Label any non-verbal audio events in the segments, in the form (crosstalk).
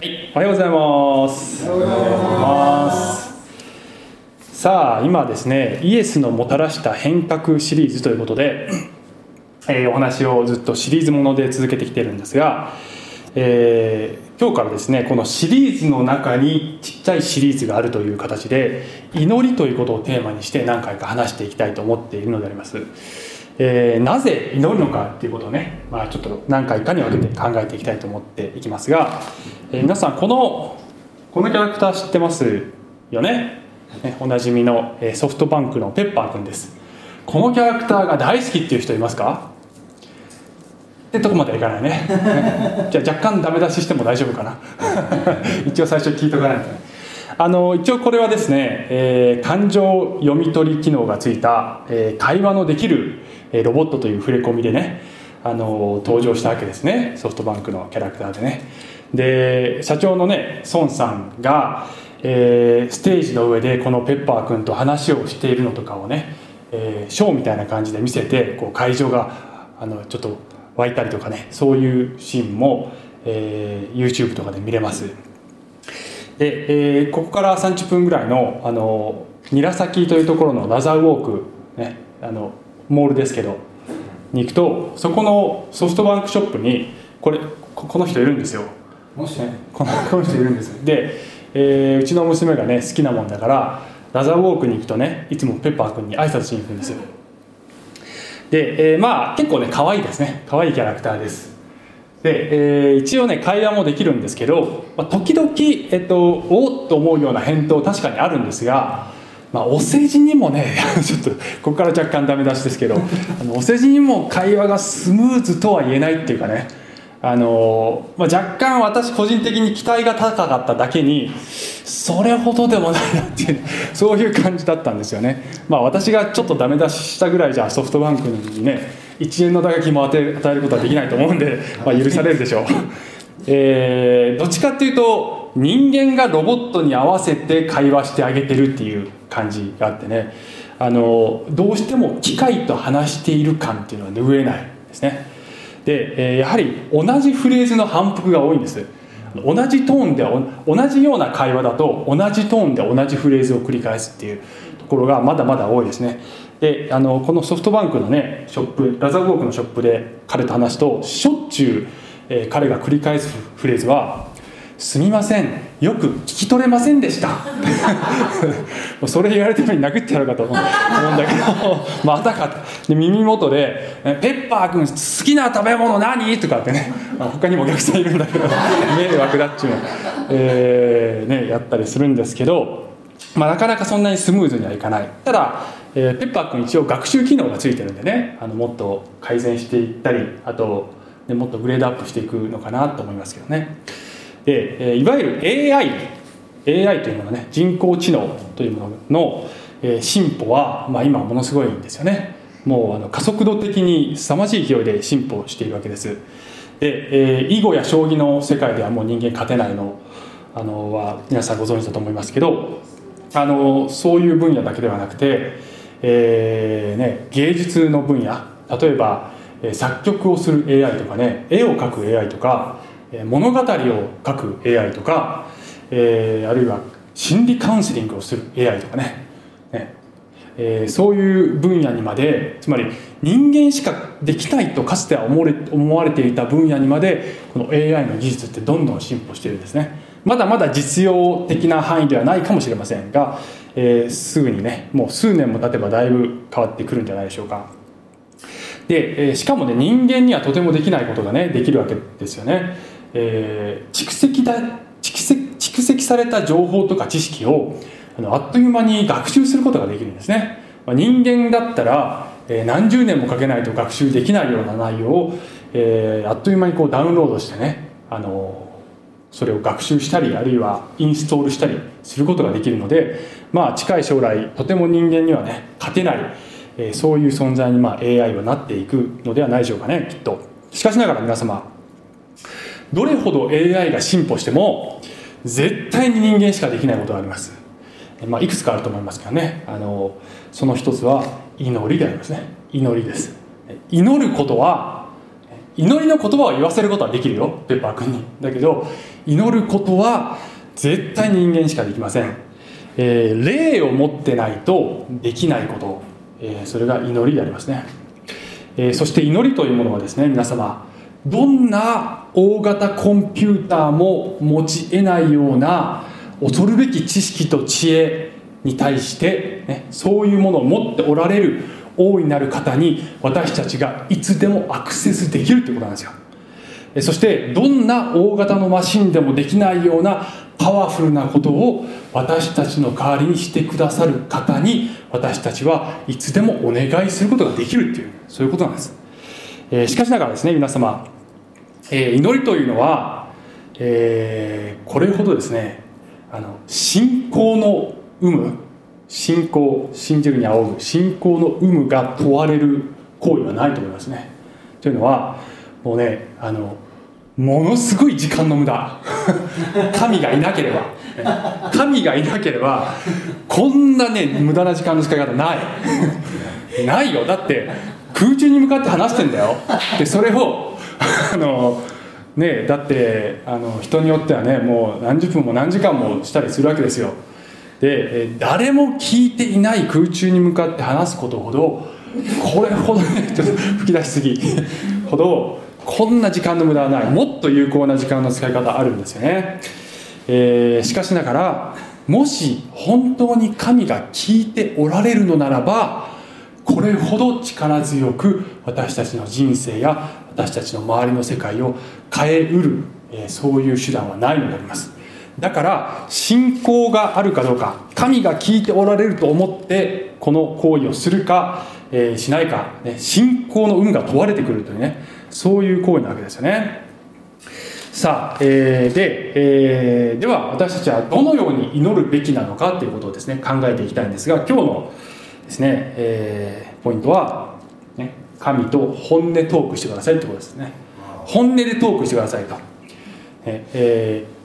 はい、おはようございます。おはようございます。さあ、今ですね、イエスのもたらした変革シリーズということで、えーお話をずっとシリーズもので続けてきてるんですが、えー今日からですね、このシリーズの中にちっちゃいシリーズがあるという形で、祈りということをテーマにして何回か話していきたいと思っているのであります。えーなぜ祈るのかっていうことをね、まあ、ちょっと何回かに分けて考えていきたいと思っていきますが、えー皆さんこのこのキャラクター知ってますよね？ねおなじみのえーソフトバンクのペッパーくんです。このキャラクターが大好きっていう人いますか？ってとこまではいかないね。じゃあ若干ダメ出ししても大丈夫かな？(laughs) 一応最初聞いとかないと。ねあの一応これはですね、えー感情読み取り機能がついた、えー会話のできる、えーロボットという触れ込みでねあの登場したわけですね。ソフトバンクのキャラクターでね。で社長のね孫さんが、えーステージの上でこのペッパー君と話をしているのとかをね、えーショーみたいな感じで見せてこう会場があのちょっと湧いたりとかねそういうシーンも、えー YouTube とかで見れます。で、えーここから30分ぐらいのあの韮崎というところのラザーウォーク、ね、あのモールですけどに行くとそこのソフトバンクショップにこれここの人いるんですよ。もしね。このこの人いるんですで、えーうちの娘がね好きなもんだからラザーウォークに行くとねいつもペッパー君に挨拶しに行くんですよ。で、えーまあ結構ね可愛いですね。可愛いキャラクターですで、えー一応ね会話もできるんですけど、まあ、時々、えっと、おっと思うような返答確かにあるんですが、まあ、お世辞にもね (laughs) ちょっとここから若干ダメ出しですけどあのお世辞にも会話がスムーズとは言えないっていうかねあのまあ、若干私個人的に期待が高かっただけにそれほどでもないなっていうそういう感じだったんですよね。まあ私がちょっとダメ出ししたぐらいじゃソフトバンクにね1円の打撃も与えることはできないと思うんで、(laughs) まあ、許されるでしょう、(laughs) えーどっちかっていうと人間がロボットに合わせて会話してあげてるっていう感じがあってね。あのどうしても機械と話している感っていうのは拭えないですね。で、えーやはり同じフレーズの反復が多いんです。同じトーンで同じような会話だと同じトーンで同じフレーズを繰り返すっていうところがまだまだ多いですね。であのこのソフトバンクのねショップラザーウォークのショップで彼と話すとしょっちゅう、えー彼が繰り返すフレーズは「すみませんよく聞き取れませんでした」(laughs) それ言われてるのに殴ってやるかと思うんだけど (laughs) またかとで耳元で「ペッパー君好きな食べ物何?」とかってねまあ他にもお客さんいるんだけど (laughs) 迷惑だっちゅうの、えーね、やったりするんですけど、まあ、なかなかそんなにスムーズにはいかない。ただ、えーペッパー君一応学習機能がついてるんでねあのもっと改善していったりあと、ね、もっとグレードアップしていくのかなと思いますけどね。で、えーいわゆる AI AI というものね人工知能というものの、えー進歩は、まあ、今ものすごいんですよね。もうあの加速度的に凄まじい勢いで進歩しているわけです。で、えー囲碁や将棋の世界ではもう人間勝てないのあのは皆さんご存知だと思いますけどあのそういう分野だけではなくて、えーね、芸術の分野例えば、作曲をする AI とかね絵を描く AI とか物語を書く AI とか、えーあるいは心理カウンセリングをする AI とかねね、えーそういう分野にまでつまり人間しかできないとかつては思われ思われていた分野にまでこの AI の技術ってどんどん進歩しているんですね。まだまだ実用的な範囲ではないかもしれませんが、えーすぐにねもう数年も経てばだいぶ変わってくるんじゃないでしょうか。で、えーしかもね人間にはとてもできないことがねできるわけですよね、えー蓄積だ蓄積蓄積された情報とか知識をあのあっという間に学習することができるんですね、まあ人間だったら、えー何十年もかけないと学習できないような内容を、えーあっという間にこうダウンロードしてねあのそれを学習したりあるいはインストールしたりすることができるのでまあ近い将来とても人間にはね勝てない、えーそういう存在にまあ AI はなっていくのではないでしょうかねきっと。しかしながら皆様どれほど AI が進歩しても絶対に人間しかできないことがあります、まあ、いくつかあると思いますけどね。あのその一つは祈りでありますね。祈りです。祈ることは祈りの言葉を言わせることはできるよペッパー君に。だけど祈ることは絶対人間しかできません、えー、霊を持ってないとできないこと、えー、それが祈りでありますね、えー、そして祈りというものはですね皆様どんな大型コンピューターも持ち得ないような恐るべき知識と知恵に対して、ね、そういうものを持っておられる大いなる方に私たちがいつでもアクセスできるということなんですよ。そしてどんな大型のマシンでもできないようなパワフルなことを私たちの代わりにしてくださる方に私たちはいつでもお願いすることができるっていうそういうことなんです、えー、しかしながらですね皆様、えー、祈りというのは、えー、これほどですねあの信仰の有無信仰信じるに仰ぐ信仰の有無が問われる行為はないと思いますね。というのはもうねあのものすごい時間の無駄。(laughs) 神がいなければ。神がいなければこんなね無駄な時間の使い方ない。(laughs) ないよ。だって空中に向かって話してんだよ。でそれを (laughs) あのねだってあの人によってはねもう何十分も何時間もしたりするわけですよ。で誰も聞いていない空中に向かって話すことほどこれほど (laughs) ちょっと吹き出しすぎ。ほどこんな時間の無駄はない。もっと有効な時間の使い方あるんですよね、えー、しかしながらもし本当に神が聞いておられるのならばこれほど力強く私たちの人生や私たちの周りの世界を変えうる、えー、そういう手段はないのであります。だから信仰があるかどうか神が聞いておられると思ってこの行為をするか、えー、しないか、ね、信仰の有無が問われてくるというねそういう行為なわけですよね。さあ、えー、で、えー、では私たちはどのように祈るべきなのかということをですね考えていきたいんですが今日のですね、えー、ポイントは、ね、神と本音トークしてくださいということですね。本音でトークしてくださいと、えー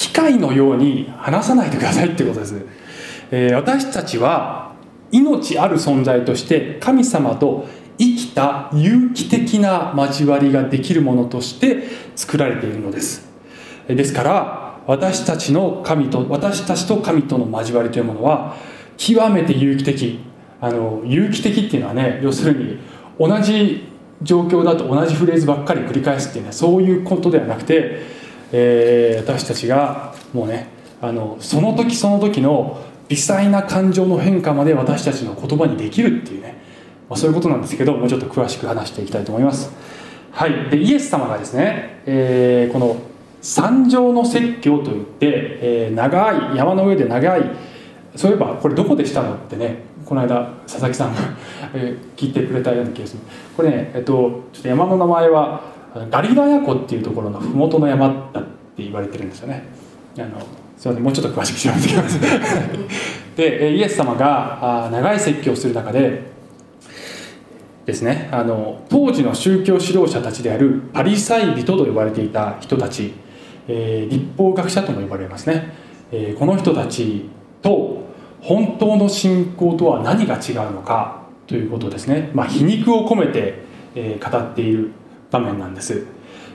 機械のように話さないでくださいってことです、えー、私たちは命ある存在として神様と生きた有機的な交わりができるものとして作られているのです。ですから私たちの神と私たちと神との交わりというものは極めて有機的。あの有機的っていうのはね要するに同じ状況だと同じフレーズばっかり繰り返すっていうねそういうことではなくてえー、私たちがもうねあのその時その時の微細な感情の変化まで私たちの言葉にできるっていうね、まあ、そういうことなんですけどもうちょっと詳しく話していきたいと思います。はい。でイエス様がですね、えー、この山上の説教といって、えー、長い山の上で長いそういえばこれどこでしたのってねこの間佐々木さんが聞いてくれたような気がする。これね、えっと、ちょっと山の名前はガリラヤ湖っていうところの麓の山だって言われてるんですよね。あのすいませんもうちょっと詳しく調べてきます (laughs) でイエス様が長い説教をする中でですねあの当時の宗教指導者たちであるパリサイ人と呼ばれていた人たち、えー、立法学者とも呼ばれますね、えー、この人たちと本当の信仰とは何が違うのかということですね、まあ、皮肉を込めて、えー、語っている場面なんです。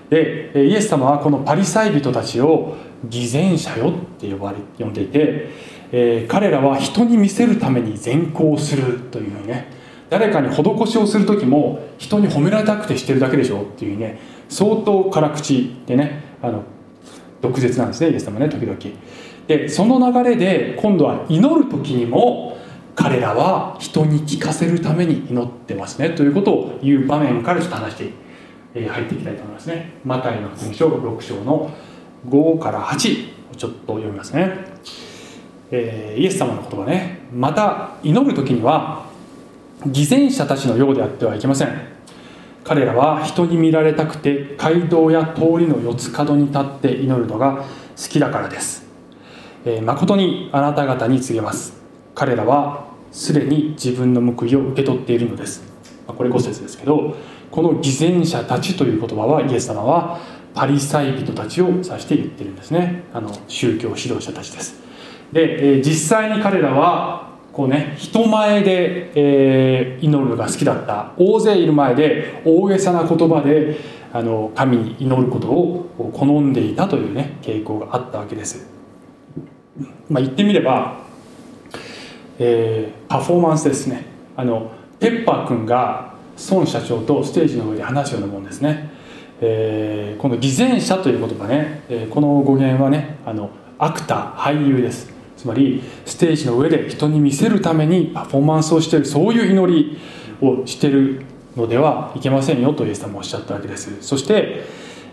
でイエス様はこのパリサイ人たちを偽善者よって呼ばれ呼んでいて、えー、彼らは人に見せるために善行するというふうにね誰かに施しをする時も人に褒められたくてしてるだけでしょっていうね相当辛口でねあの毒舌なんですねイエス様ね時々。でその流れで今度は祈る時にも彼らは人に聞かせるために祈ってますねということを言う場面からちょっと話してえ入っていきたいと思いますね。マタイの福音書6章の5から8をちょっと読みますね、えー、イエス様の言葉ね。また祈る時には偽善者たちのようであってはいけません。彼らは人に見られたくて街道や通りの四つ角に立って祈るのが好きだからです、えー、誠にあなた方に告げます。彼らはすでに自分の報いを受け取っているのです。これ5節ですけどこの偽善者たちという言葉はイエス様はパリサイ人たちを指して言ってるんですね。あの宗教指導者たちです。で、え実際に彼らはこうね人前で、えー、祈るのが好きだった。大勢いる前で大げさな言葉であの神に祈ることを好んでいたというね傾向があったわけです。まあ、言ってみれば、えー、パフォーマンスですね。あのペッパー君が孫社長とステージの上で話すようなもんですね、えー、この偽善者という言葉ね、えー、この語源はねあのアクター俳優です。つまりステージの上で人に見せるためにパフォーマンスをしているそういう祈りをしてるのではいけませんよとイエス様おっしゃったわけです。そして、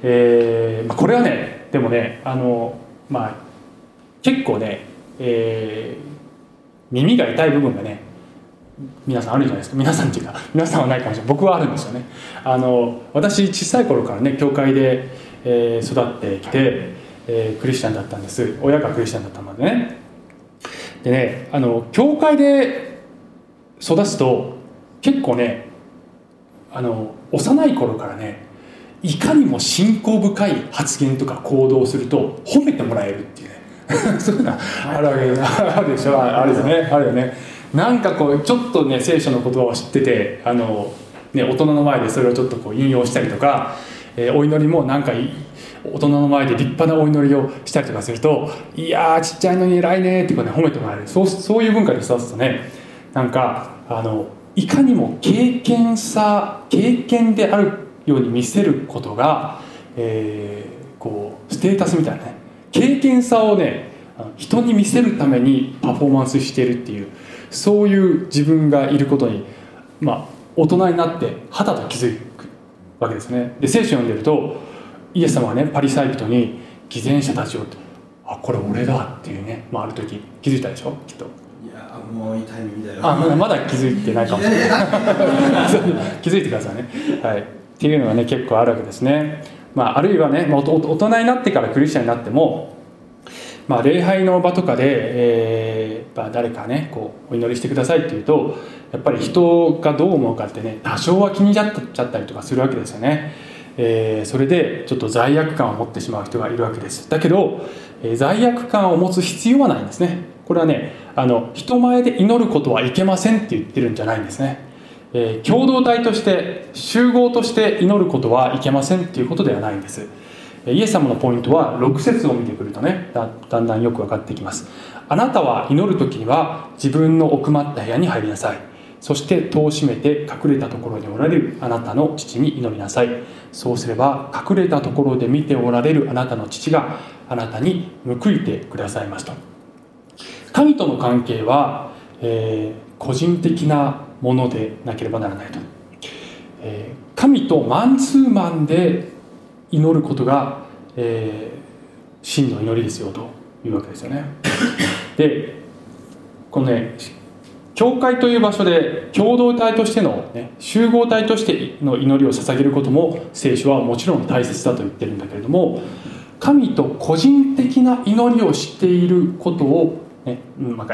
えーまあ、これはねでもねあの、まあ、結構ね、えー、耳が痛い部分がね皆さんあるじゃないですか。皆さんっていうか皆さんはないかもしれない。僕はあるんですよね。あの私小さい頃からね教会で、えー、育ってきて、えー、クリスチャンだったんです。親がクリスチャンだったのでね。でねあの教会で育つと結構ねあの幼い頃からねいかにも信仰深い発言とか行動をすると褒めてもらえるっていうね。(laughs) そういうのあるわけあるでしょ。あるよね。あるよねなんかこうちょっとね聖書の言葉を知っててあの、ね、大人の前でそれをちょっとこう引用したりとか、えー、お祈りもなんか大人の前で立派なお祈りをしたりとかすると「いやちっちゃいのに偉いね」ってこうね褒めてもらえる。そうそういう文化で育つとねなんかあのいかにも経験さ経験であるように見せることが、えー、こうステータスみたいなね経験さをね人に見せるためにパフォーマンスしてるっていうそういう自分がいることにまあ大人になってはたと気づくわけですね。で聖書を読んでるとイエス様はねパリサイ人に偽善者たちをあこれ俺だっていうね、まあ、ある時気づいたでしょ？きっと。いやもういいタイミングだよ。あまだ気づいてないかもしれない。(laughs) 気づいてくださいね。はい。っていうのがね結構あるわけですね。まあ、あるいはね、まあ、大人になってからクリスチャンになっても、まあ、礼拝の場とかで、えー、まあ、誰かねこうお祈りしてくださいっていうとやっぱり人がどう思うかってね多少は気になっちゃったりとかするわけですよね、えー、それでちょっと罪悪感を持ってしまう人がいるわけです。だけど、えー、罪悪感を持つ必要はないんですね。これはねあの人前で祈ることはいけませんって言ってるんじゃないんですね。えー、共同体として集合として祈ることはいけませんっていうことではないんです。イエス様のポイントは6節を見てくるとねだんだんよく分かってきます。あなたは祈る時には自分の奥まった部屋に入りなさい。そして戸を閉めて隠れたところにおられるあなたの父に祈りなさい。そうすれば隠れたところで見ておられるあなたの父があなたに報いてくださいますと。神との関係は、えー、個人的なものでなければならないと、えー、神とマンツーマンで祈ることが、えー、真の祈りですよというわけですよね。(laughs) でこのね教会という場所で共同体としての、ね、集合体としての祈りを捧げることも聖書はもちろん大切だと言ってるんだけれども神と個人的な祈りをしていることを、ねうん、まあ、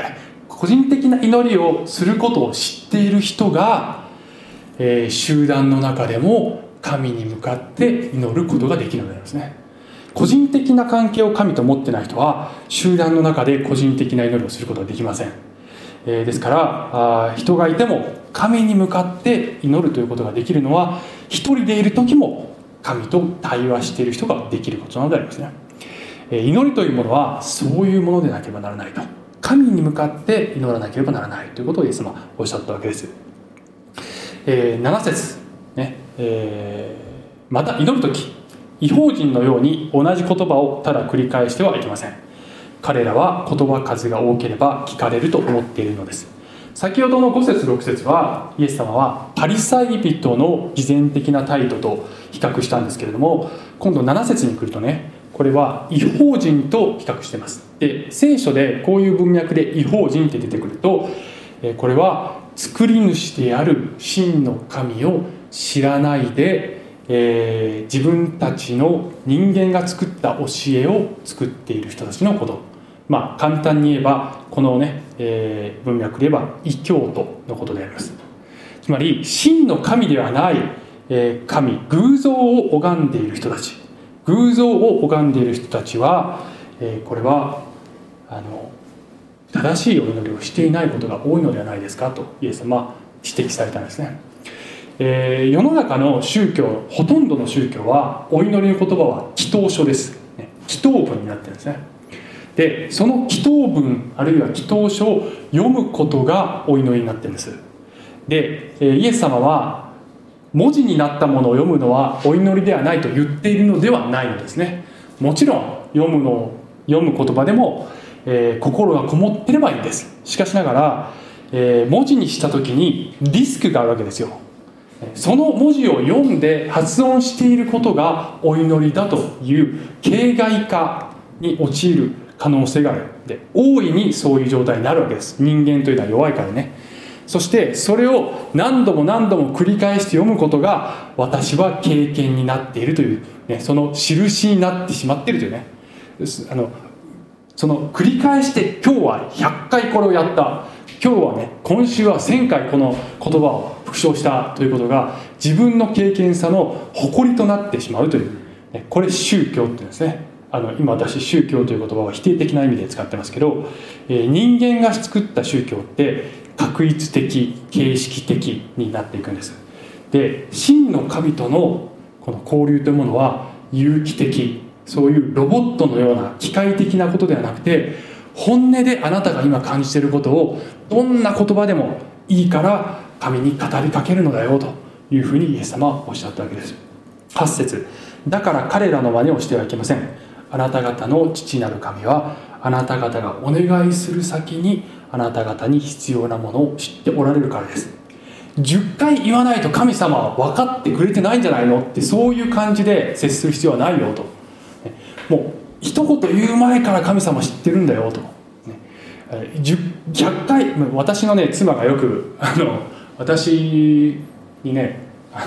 個人的な祈りをすることを知っている人が、えー、集団の中でも神に向かって祈ることができるのでありますね。個人的な関係を神と持ってない人は集団の中で個人的な祈りをすることができません、えー、ですからあ人がいても神に向かって祈るということができるのは一人でいる時も神と対話している人ができることなのでありますね、えー、祈りというものはそういうものでなければならないと。神に向かって祈らなければならないということをイエス様おっしゃったわけです、えー、7節ね。えー、また祈る時違法人のように同じ言葉をただ繰り返してはいけません。彼らは言葉数が多ければ聞かれると思っているのです。先ほどの5節6節はイエス様はパリサイ人の偽善的な態度と比較したんですけれども今度7節に来るとねこれは違法人と比較してます。で聖書でこういう文脈で違法人って出てくるとこれは作り主である真の神を知らないで、えー、自分たちの人間が作った教えを作っている人たちのこと。まあ簡単に言えばこのね、えー、文脈で言えば異教徒のことであります。つまり真の神ではない、えー、神偶像を拝んでいる人たち。偶像を拝んでいる人たちは、えー、これはあの正しいお祈りをしていないことが多いのではないですかとイエス様は指摘されたんですね、えー、世の中の宗教ほとんどの宗教はお祈りの言葉は祈祷書です、ね、祈祷文になってるんですね。でその祈祷文あるいは祈祷書を読むことがお祈りになってるんです。でえイエス様は文字になったものを読むのはお祈りではないと言っているのではないのですね。もちろん読むのを読む言葉でも、えー、心がこもってればいいんです。しかしながら、えー、文字にした時にリスクがあるわけですよ。その文字を読んで発音していることがお祈りだという形骸化に陥る可能性がある。で大いにそういう状態になるわけです。人間というのは弱いからね。そしてそれを何度も何度も繰り返して読むことが私は経験になっているという、ね、その印になってしまっているというね。あのその繰り返して今日は100回これをやった。今日はね今週は1000回この言葉を復唱したということが自分の経験さの誇りとなってしまうというこれ宗教っていうんですね。あの今私宗教という言葉を否定的な意味で使ってますけど、えー、人間が作った宗教って確一的形式的になっていくんです。で真の神とのこの交流というものは有機的そういうロボットのような機械的なことではなくて本音であなたが今感じていることをどんな言葉でもいいから神に語りかけるのだよというふうにイエス様はおっしゃったわけです。8節だから彼らの真似をしてはいけません。あなた方の父なる神はあなた方がお願いする先にあなた方に必要なものを知っておられるからです。10回言わないと神様は分かってくれてないんじゃないのってそういう感じで接する必要はないよと。もう一言言う前から神様知ってるんだよと、100回私のね妻がよくあの私にねあ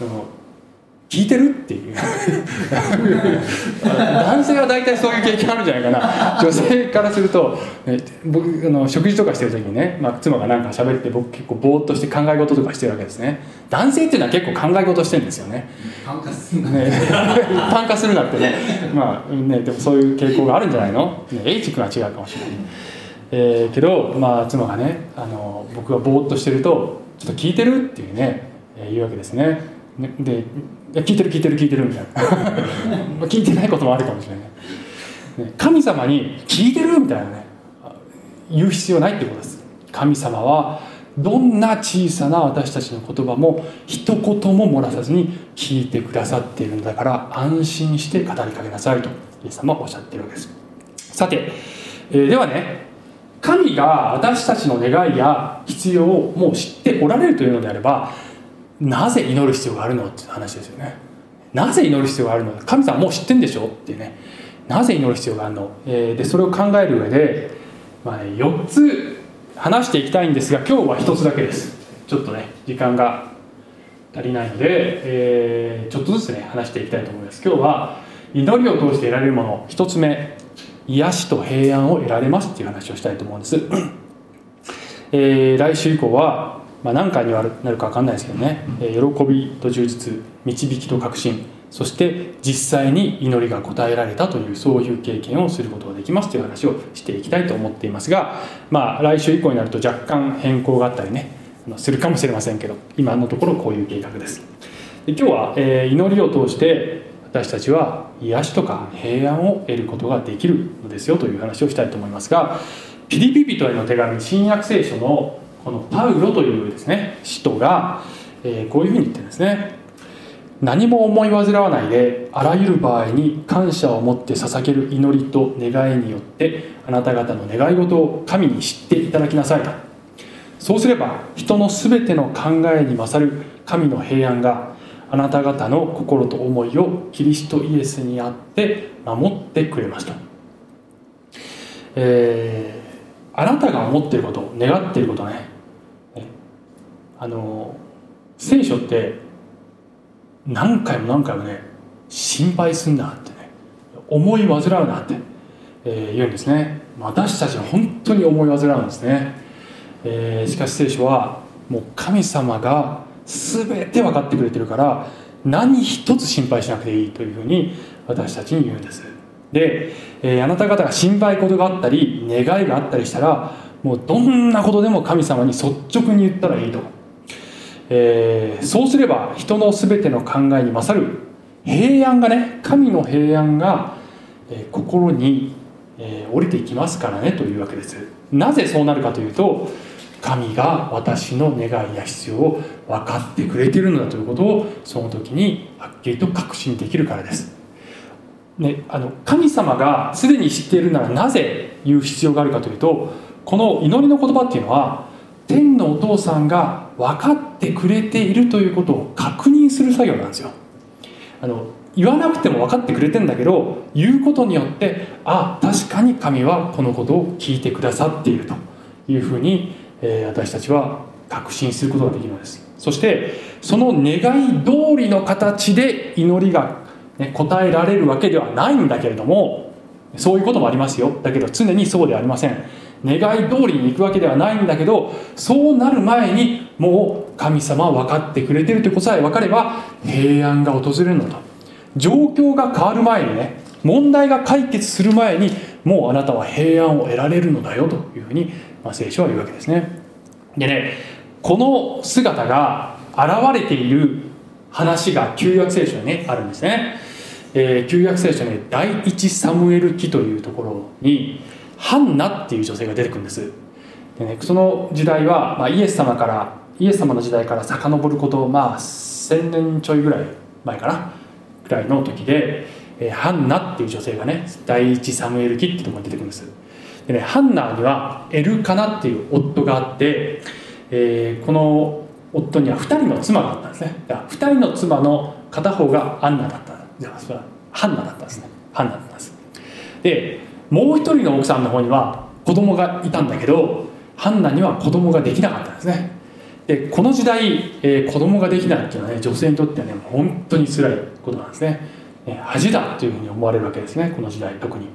の聞いてるっていう。(laughs) 男性は大体そういう経験あるんじゃないかな。女性からすると、ね、僕あの食事とかしてる時にね、まあ、妻が何か喋って僕結構ぼーっとして考え事とかしてるわけですね。男性っていうのは結構考え事してるんですよね。一般化するな、ね、一般化するなってね。まあねでもそういう傾向があるんじゃないの、ね、H 君は違うかもしれない、えー、けど、まあ、妻がねあの僕がぼーっとしてると「ちょっと聞いてる?」っていうね、えー、言うわけですね。で聞いてる聞いてる聞いてるみたいな。(laughs) 聞いてないこともあるかもしれない、神様に聞いてるみたいなね言う必要ないってことです。神様はどんな小さな私たちの言葉も一言も漏らさずに聞いてくださっているんだから安心して語りかけなさいとイエス様はおっしゃっているわけです。さて、えー、ではね神が私たちの願いや必要をもう知っておられるというのであればなぜ祈る必要があるのって話ですよね。なぜ祈る必要があるの？神様もう知ってんでしょってね。なぜ祈る必要があるの、えー、でそれを考える上で、まあ、4つ話していきたいんですが今日は1つだけです。ちょっとね時間が足りないので、えー、ちょっとずつね話していきたいと思います。今日は祈りを通して得られるもの。1つ目癒しと平安を得られますっていう話をしたいと思うんです、(clears throat) えー、来週以降はまあ、何回になるか分かんないですけどね、え喜びと充実導きと確信。そして実際に祈りが応えられたというそういう経験をすることができますという話をしていきたいと思っていますが、まあ、来週以降になると若干変更があったりねするかもしれませんけど今のところこういう計画です。で今日は、えー、祈りを通して私たちは癒しとか平安を得ることができるのですよという話をしたいと思いますがピリピ人への手紙新約聖書のこのパウロというですね使徒が、え、こういうふうに言ってるんですね。何も思い煩わないであらゆる場合に感謝を持って捧げる祈りと願いによってあなた方の願い事を神に知っていただきなさいと。そうすれば人の全ての考えに勝る神の平安があなた方の心と思いをキリストイエスにあって守ってくれました、えー、あなたが思っていること願っていることね。あの聖書って何回も何回もね心配すんなってね。思い煩うなって、えー、言うんですね。私たちは本当に思い煩うんですね、えー、しかし聖書はもう神様が全て分かってくれてるから何一つ心配しなくていいというふうに私たちに言うんです。で、えーあなた方が心配事があったり願いがあったりしたらもうどんなことでも神様に率直に言ったらいいと、えーそうすれば人の全ての考えに勝る平安がね神の平安が、え心に、え降りていきますからねというわけです。なぜそうなるかというと神が私の願いや必要を分かってくれているのだということをその時にはっきりと確信できるからです。ね、あの神様がすでに知っているならなぜ言う必要があるかというとこの祈りの言葉っていうのは天のお父さんが分かってくれているということを確認する作業なんですよ。あの言わなくても分かってくれてんだけど言うことによってあ確かに神はこのことを聞いてくださっているというふうに、え私たちは確信することができるのです。そしてその願い通りの形で祈りが、ね、答えられるわけではないんだけれどもそういうこともありますよ。だけど常にそうではありません。願い通りに行くわけではないんだけどそうなる前にもう神様は分かってくれてるということさえ分かれば平安が訪れるのと。状況が変わる前にね問題が解決する前にもうあなたは平安を得られるのだよというふうに、まあ、聖書は言うわけですね。でねこの姿が現れている話が旧約聖書にねあるんですね、えー旧約聖書ね第一サムエル記というところにハンナっていう女性が出てくるんです。で、ね、その時代は、まあ、イエス様からイエス様の時代から遡ることまあ1000年ちょいぐらい前かなぐらいの時で、えーハンナっていう女性がね第一サムエル記ってところに出てくるんです。でねハンナにはエルカナっていう夫があって、えーこの夫には2人の妻があったんですね。だから2人の妻の片方がアンナだったじゃあそれはハンナだったんですね。ハンナだったんです。でもう一人の奥さんの方には子供がいたんだけどハンナには子供ができなかったんですね。でこの時代、えー子供ができないっていうのはね女性にとってはね本当に辛いことなんですね。ね恥だというふうに思われるわけですねこの時代特に。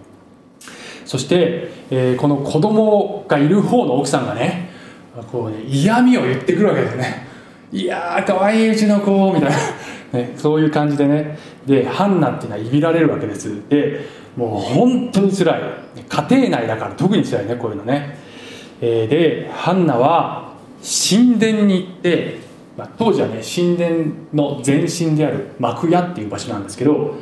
そして、えーこの子供がいる方の奥さんがねこうね嫌味を言ってくるわけですね。いやー可愛いうちの子みたいな、(laughs) ね、そういう感じでね。でハンナっていうのはいびられるわけです。でもう本当に辛い。家庭内だから特に辛いねこういうのね、えーでハンナは神殿に行って、まあ、当時はね神殿の前身である幕屋っていう場所なんですけど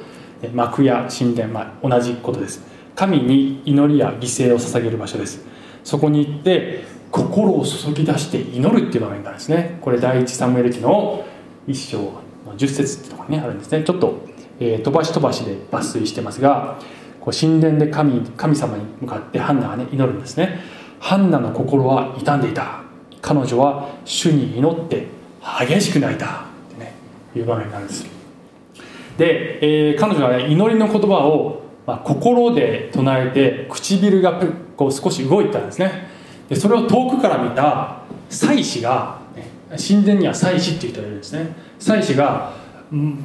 幕屋神殿、まあ、同じことです。神に祈りや犠牲を捧げる場所です。そこに行って心を注ぎ出して祈るっていう場面があるんですね。これ第一サムエル記の一章の10節ってところにねあるんですね。ちょっと、えー飛ばし飛ばしで抜粋してますがこう神殿で神神様に向かってハンナがね祈るんですね。ハンナの心は傷んでいた。彼女は主に祈って激しく泣いた。ってねいう場面があるんです。で、えー彼女はね祈りの言葉を、まあ、心で唱えて唇がこう少し動いたんですね。でそれを遠くから見た祭司が、ね神殿には祭司っていう人がいるんですね。祭司が「うん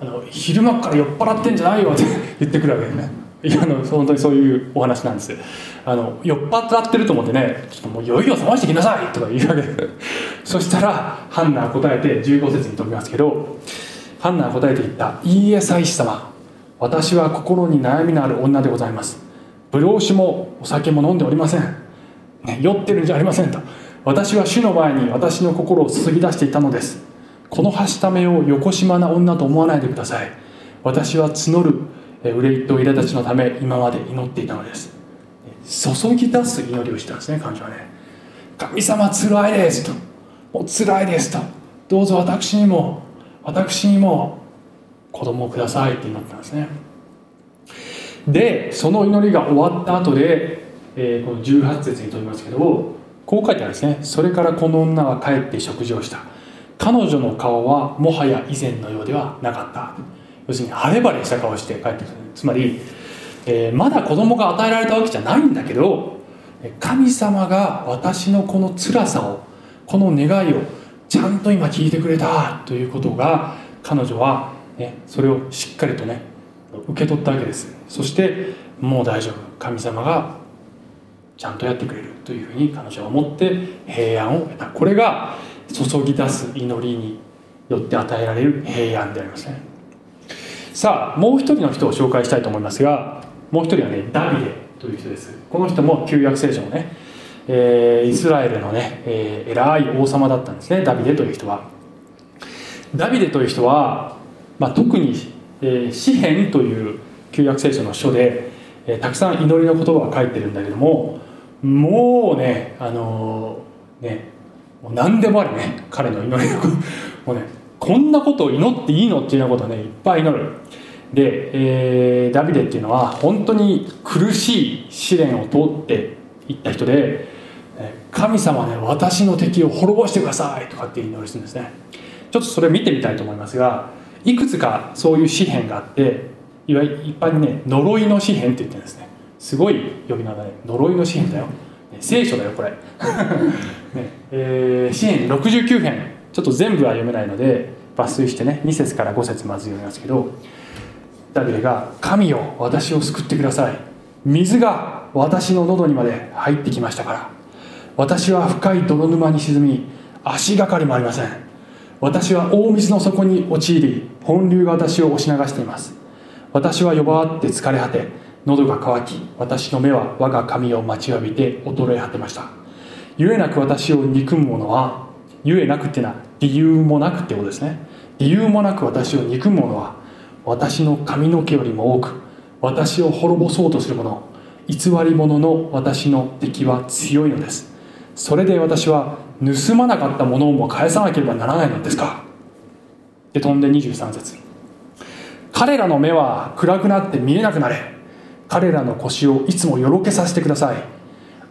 あの昼間から酔っ払ってんじゃないよ」って (laughs) 言ってくるわけですね。いやあの本当にそういうお話なんです。あの酔っ払ってると思ってねちょっともう酔いを覚ましてきなさいとか言うわけ。で (laughs) すそしたらハンナは答えて15節に飛びますけどハンナは答えて言った「いいえ祭司様。私は心に悩みのある女でございます。不老酒もお酒も飲んでおりません、ね、酔ってるんじゃありませんと。私は主の前に私の心を注ぎ出していたのです。このはしためを横島な女と思わないでください。私は募るえ憂いと苛立ちのため今まで祈っていたのです。注ぎ出す祈りをしたんですね彼女はね。神様つらいですと。もうつらいですと。どうぞ私にも私にも。子供をくださいって祈ったんですね。でその祈りが終わった後で、えーこの18節に飛びますけどこう書いてあるんですね。それからこの女は帰って食事をした。彼女の顔はもはや以前のようではなかった。要するに晴れ晴れした顔して帰ってくる。つまり、えーまだ子供が与えられたわけじゃないんだけど神様が私のこの辛さをこの願いをちゃんと今聞いてくれたということが彼女は、ね、それをしっかりとね受け取ったわけです。そしてもう大丈夫。神様がちゃんとやってくれるというふうに彼女は思って平安を得た。これが注ぎ出す祈りによって与えられる平安でありますね。さあもう一人の人を紹介したいと思いますがもう一人はねダビデという人です。この人も旧約聖書のね、えーイスラエルのね、えー偉い王様だったんですね。ダビデという人は。ダビデという人は、まあ、特に、えー詩篇という旧約聖書の書で、えーたくさん祈りの言葉が書いてるんだけどももうねあのねもう何でもあるね彼の祈りの (laughs) もうねこんなことを祈っていいのっていうようなことをねいっぱい祈る。で、えーダビデっていうのは本当に苦しい試練を通っていった人で神様ね私の敵を滅ぼしてくださいとかって祈りするんですね。ちょっとそれ見てみたいと思いますがいくつかそういう詩篇があっていわゆる一般にね呪いの詩篇って言ってるんですね。すごい呼び名だね呪いの詩篇だよ、ね聖書だよこれ、(laughs) ねえー詩篇69編。ちょっと全部は読めないので抜粋してね2節から5節まず読みますけどダビデが「神よ私を救ってください。水が私の喉にまで入ってきましたから。私は深い泥沼に沈み足がかりもありません。私は大水の底に陥り本流が私を押し流しています。私は呼ばわって疲れ果て喉が渇き私の目は我が神を待ちわびて衰え果てました。ゆえなく私を憎む者はゆえなくっていうのは理由もなくってことですね。理由もなく私を憎む者は私の髪の毛よりも多く私を滅ぼそうとする者偽り者の私の敵は強いのです。それで私は盗まなかったものをも返さなければならないのですか？で飛んで23節。彼らの目は暗くなって見えなくなれ。彼らの腰をいつもよろけさせてください。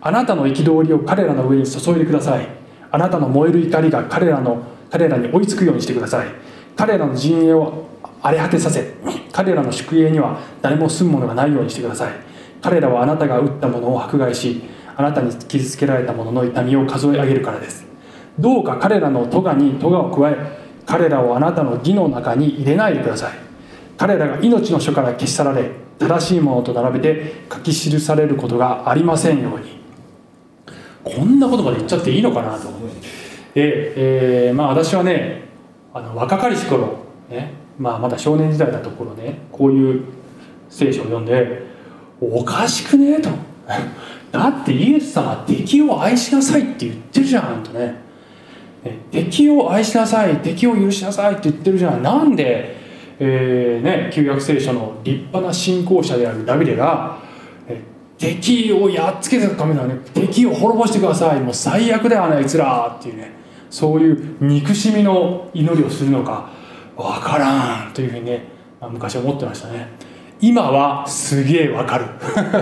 あなたの憤りを彼らの上に注いでください。あなたの燃える怒りが彼らの彼らに追いつくようにしてください。彼らの陣営を荒れ果てさせ彼らの宿営には誰も住むものがないようにしてください。彼らはあなたが打ったものを迫害しあなたに傷つけられた者の痛みを数え上げるからです。どうか彼らの咎に咎を加え彼らをあなたの義の中に入れないでください。彼らが命の書から消し去られ正しいものと並べて書き記されることがありませんように。こんなことまで言っちゃっていいのかなとで、えーまあ私はねあの若かりし頃、ねまあ、まだ少年時代だった頃ねこういう聖書を読んでおかしくねえと。だってイエス様は敵を愛しなさいって言ってるじゃんとね。敵を愛しなさい敵を許しなさいって言ってるじゃん。なんで、えーね、旧約聖書の立派な信仰者であるダビデが敵をやっつけてたためなね。敵を滅ぼしてください。もう最悪だよあいつらっていうね。そういう憎しみの祈りをするのかわからんというふうにね、まあ昔思ってましたね。今はすげえわかる。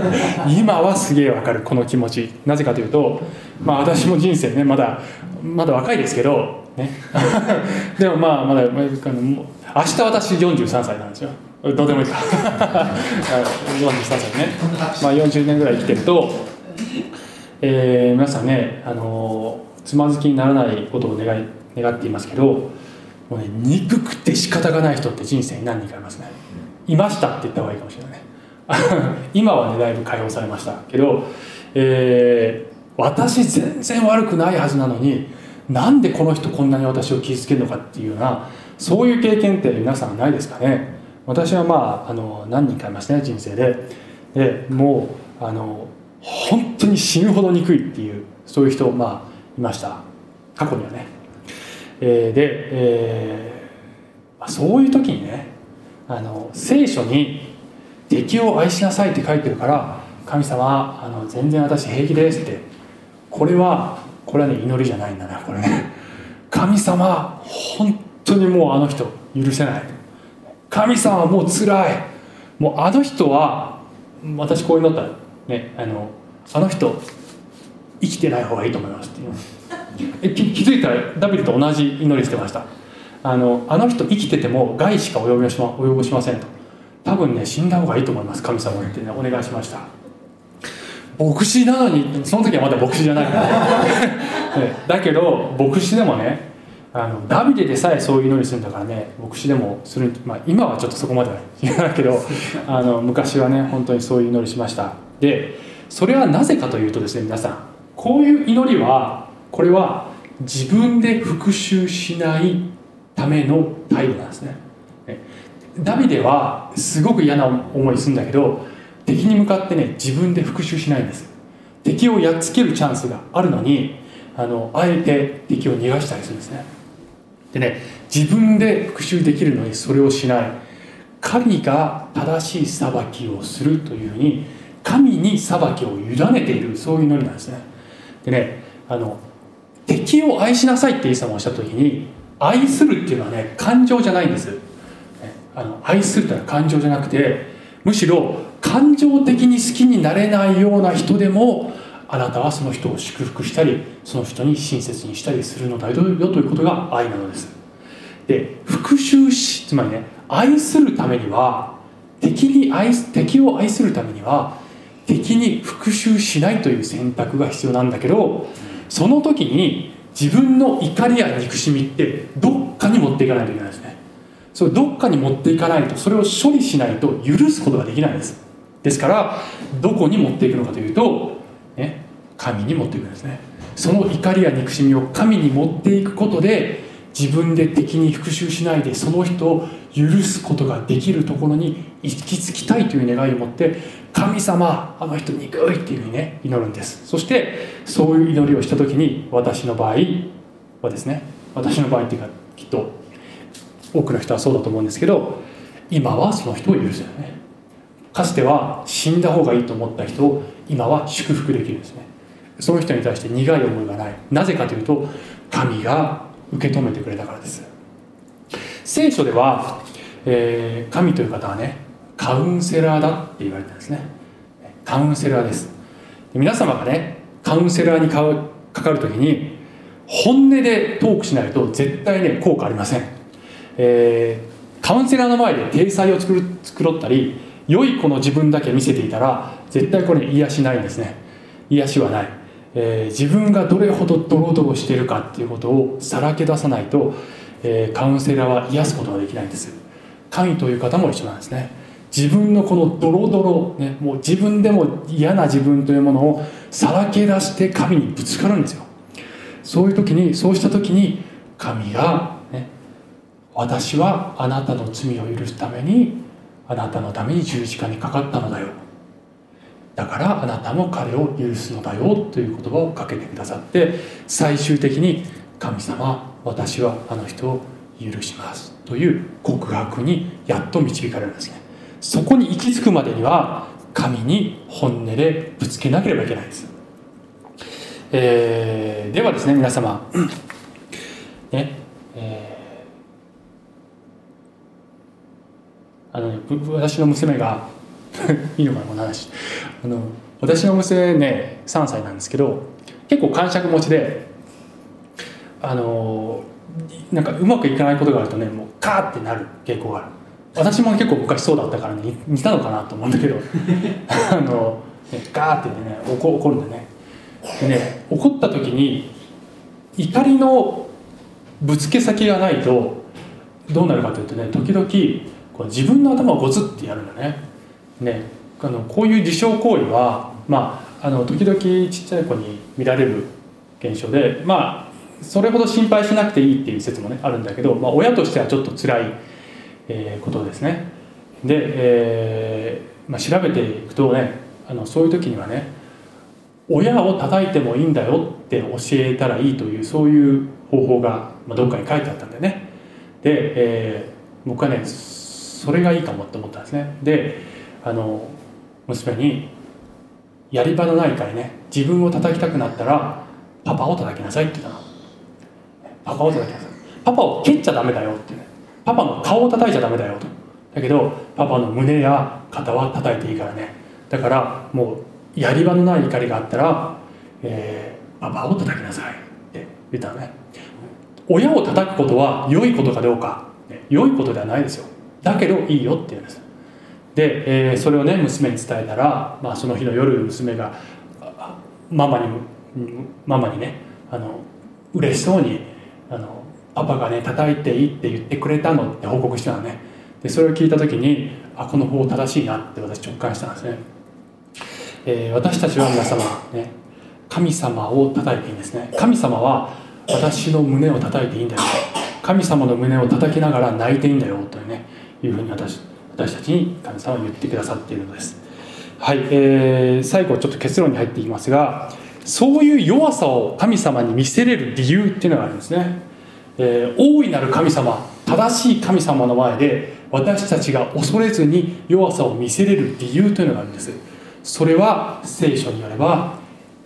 (laughs) 今はすげえわかるこの気持ち。なぜかというとまあ私も人生ねまだまだ若いですけどね。(laughs) でもまあまだもう明日私43歳なんですよ。どうでもいいか。(laughs) 43歳ね。まあ40年ぐらい生きてると、えー皆さんねあのつまずきにならないことを願い願っていますけどもうね憎くて仕方がない人って人生に何人かいますね。いましたって言った方がいいかもしれない。(laughs) 今はねだいぶ解放されましたけど、えー私全然悪くないはずなのになんでこの人こんなに私を傷つけるのかっていうようなそういう経験って皆さんないですかね。私はまああの何人かいますね人生で。でもうあの本当に死ぬほど憎いっていうそういう人まあいました。過去にはね、えーで、えーまあ、そういう時にねあの聖書に「敵を愛しなさい」って書いてるから神様あの全然私平気ですって。これはこれはね祈りじゃないんだなこれね。神様本当にもうあの人許せない。神様もう辛い。もうあの人は私こういうのったらねあのあの人生きてない方がいいと思いますって。いう気気づいたらダビデと同じ祈りしてました。あのあの人生きてても害しか及ぼしま及ぼしませんと。多分ね死んだ方がいいと思います神様ってねお願いしました。牧師なのにその時はまだ牧師じゃないから (laughs) ねねだけど牧師でもねあのダビデでさえそういう祈りするんだからね牧師でもする、まあ、今はちょっとそこまでは言わないけど (laughs) あの昔はね本当にそういう祈りしました。でそれはなぜかというとですね皆さんこういう祈りはこれは自分で復讐しないための態度なんですね。ダビデはすごく嫌な思いするんだけど敵に向かってね自分で復讐しないんです。敵をやっつけるチャンスがあるのにあのあえて敵を逃がしたりするんですね。でね自分で復讐できるのにそれをしない。神が正しい裁きをするというふうに神に裁きを委ねているそういう祈りなんですね。でねあの敵を愛しなさいってイエス様がおっしゃった時に愛するっていうのはね感情じゃないんです。あの愛するっていうのは感情じゃなくてむしろ感情的に好きになれないような人でもあなたはその人を祝福したりその人に親切にしたりするのだよということが愛なのです。で復讐しつまりね愛するためには敵に愛敵を愛するためには敵に復讐しないという選択が必要なんだけどその時に自分の怒りや憎しみってどっかに持っていかないといけないですね。それどっかに持っていかないとそれを処理しないと許すことができないんです。ですからどこに持っていくのかというと、ね、神に持っていくんですね。その怒りや憎しみを神に持っていくことで自分で敵に復讐しないでその人を許すことができるところに行き着きたいという願いを持って神様あの人憎いっていうふうにね祈るんです。そしてそういう祈りをした時に私の場合はですね私の場合っていうかきっと多くの人はそうだと思うんですけど今はその人を許すよねかつては死んだ方がいいと思った人を今は祝福できるんですね。その人に対して苦い思いがない。なぜかというと神が受け止めてくれたからです。聖書では、えー、神という方はねカウンセラーだって言われてるんですね。カウンセラーです。皆様がねカウンセラーにかかる時に本音でトークしないと絶対ね効果ありません、えー、カウンセラーの前で体裁を作る作ろったり良い子の自分だけ見せていたら絶対これ癒しないんですね。癒しはない、えー、自分がどれほどドロドロしているかっていうことをさらけ出さないと、えー、カウンセラーは癒すことができないんです。神という方も一緒なんですね。自分のこのドロドロ、ね、もう自分でも嫌な自分というものをさらけ出して神にぶつかるんですよ。そういう時にそうした時に神が、ね、私はあなたの罪を許すためにあなたのために十字架にかかったのだよ。だからあなたも彼を許すのだよという言葉をかけてくださって最終的に神様私はあの人を許します。という告白にやっと導かれるんですね。そこに行き着くまでには神に本音でぶつけなければいけないです、えー、ではですね皆様。ねえー、あの、ね、私の娘が (laughs) いいのかなこの話。あの私の娘ね3歳なんですけど結構感触持ちであのなんかうまくいかないことがあるとねもうカーってなる傾向がある。私も結構昔そうだったからね似たのかなと思うんだけど。(laughs) あの、ね、ガーってね怒怒るんだね。でね怒った時に怒りのぶつけ先がないとどうなるかというとね時々こう自分の頭をゴツってやるんだね。ねあのこういう自傷行為はまああの時々ちっちゃい子に見られる現象でまあそれほど心配しなくていいっていう説もねあるんだけど、まあ、親としてはちょっと辛いえー、ことですね。で、えーまあ、調べていくとねあのそういう時にはね親を叩いてもいいんだよって教えたらいいというそういう方法が、まあ、どっかに書いてあったんだよね。で、えー、僕はねそれがいいかもって思ったんですね。であの娘にやり場のないからね自分を叩きたくなったらパパを叩きなさいって言ったの。パパを叩きなさいパパを蹴っちゃダメだよってパパの顔を叩いちゃダメだよと。だけどパパの胸や肩は叩いていいからねだからもうやり場のない怒りがあったら、えー、パパを叩きなさいって言ったのね親を叩くことは良いことかどうか、ね、良いことではないですよだけどいいよって言うんです。で、えー、それをね娘に伝えたら、まあ、その日の夜娘がママにママにねあの嬉しそうにあのパパがね叩いていいって言ってくれたのって報告したのね。でそれを聞いた時にあこの方正しいなって私直感したんですね、えー、私たちは皆様ね神様を叩いていいんですね。神様は私の胸を叩いていいんだよ。神様の胸を叩きながら泣いていいんだよというねいうふうに私私たちに神様は言ってくださっているのです。はい、えー、最後ちょっと結論に入っていきますがそういう弱さを神様に見せれる理由っていうのがあるんですね、えー、大いなる神様正しい神様の前で私たちが恐れずに弱さを見せれる理由というのがあるんです。それは聖書によれば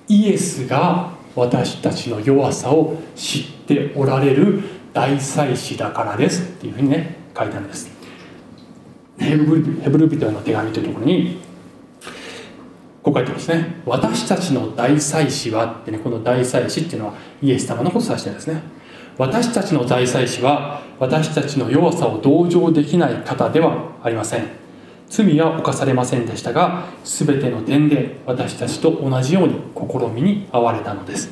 イエスが私たちの弱さを知っておられる大祭司だからですっていうふうにね書いてあるんです。ヘブル人への手紙というところにこう書いてますね。私たちの大祭司はってねこの大祭司っていうのはイエス様のことを指してるんですね。私たちの大祭司は私たちの弱さを同情できない方ではありません。罪は犯されませんでしたが全ての点で私たちと同じように試みに遭われたのです。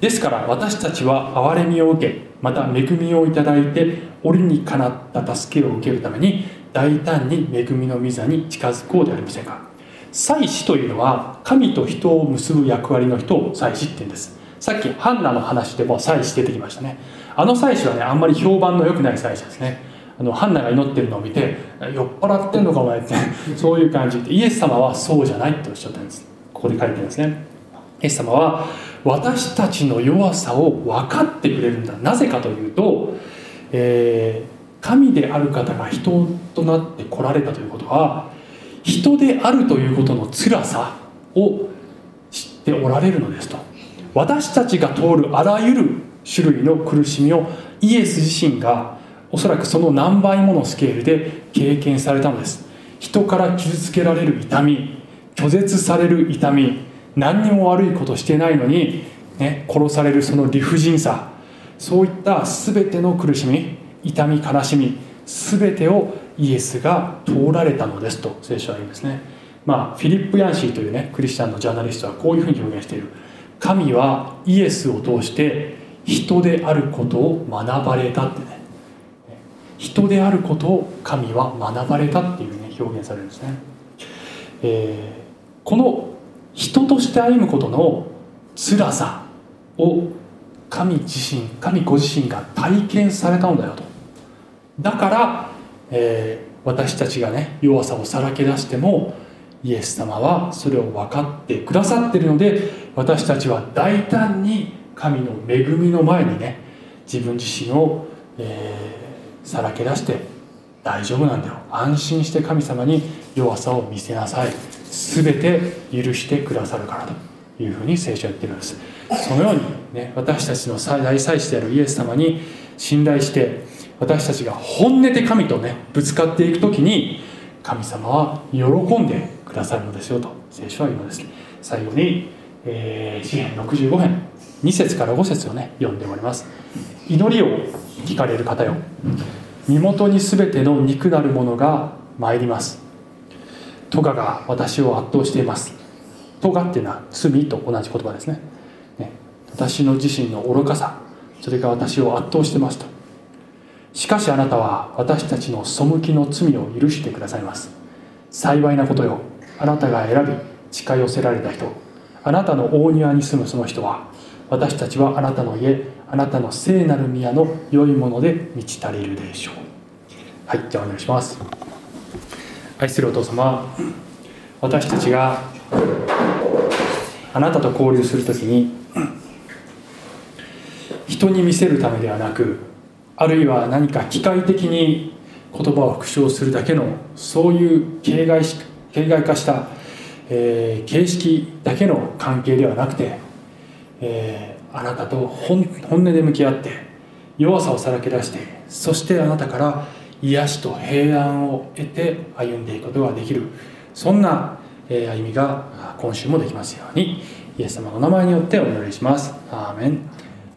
ですから私たちは憐れみを受けまた恵みをいただいて折にかなった助けを受けるために大胆に恵みの御座に近づこうではありませんか。祭司というのは神と人を結ぶ役割の人を祭司って言うんです。さっきハンナの話でも祭司出てきましたね。あの祭司はねあんまり評判の良くない祭司ですね。あのハンナが祈ってるのを見て酔っ払ってんのかお前って (laughs) そういう感じで。イエス様はそうじゃないっておっしゃったんです。ここで書いてるんですね。イエス様は私たちの弱さを分かってくれるんだ。なぜかというと、えー、神である方が人となって来られたということは人であるということの辛さを知っておられるのですと。私たちが通るあらゆる種類の苦しみをイエス自身がおそらくその何倍ものスケールで経験されたのです。人から傷つけられる痛み拒絶される痛み何にも悪いことしてないのに、ね、殺されるその理不尽さそういった全ての苦しみ痛み悲しみ全てをイエスが通られたのですと聖書は言うんですね。まあフィリップ・ヤンシーというねクリスチャンのジャーナリストはこういうふうに表現している。神はイエスを通して人であることを学ばれたってね。人であることを神は学ばれたっていうね表現されるんですね、えー、この人として歩むことの辛さを神自身神ご自身が体験されたのだよと。だから、えー、私たちがね弱さをさらけ出してもイエス様はそれを分かってくださってるので私たちは大胆に神の恵みの前にね自分自身を、えー、さらけ出して大丈夫なんだよ。安心して神様に弱さを見せなさい。全て許してくださるからというふうに聖書は言ってるんです。そのように、ね、私たちの最大祭司であるイエス様に信頼して私たちが本音で神とねぶつかっていく時に神様は喜んでくださるのですよと聖書は言うのです。最後に、えー、詩篇65編2節から5節をね読んでおります。祈りを聞かれる方よ。身元に全ての肉なるものが参ります。トガが私を圧倒しています。トガっていうのは罪と同じ言葉ですね。ね私の自身の愚かさそれが私を圧倒してますと。しかしあなたは私たちの背きの罪を許してくださいます。幸いなことよ。あなたが選び近寄せられた人。あなたの大庭に住むその人は私たちはあなたの家あなたの聖なる宮の良いもので満ち足りるでしょう。はいじゃあお願いします。愛するお父様。私たちがあなたと交流するときに人に見せるためではなくあるいは何か機械的に言葉を復唱するだけのそういう形骸し形骸化した、えー、形式だけの関係ではなくて、えー、あなたと本音で向き合って弱さをさらけ出してそしてあなたから癒しと平安を得て歩んでいくことができる。そんな、えー、歩みが今週もできますようにイエス様の名前によってお祈りします。アーメン。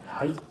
はい。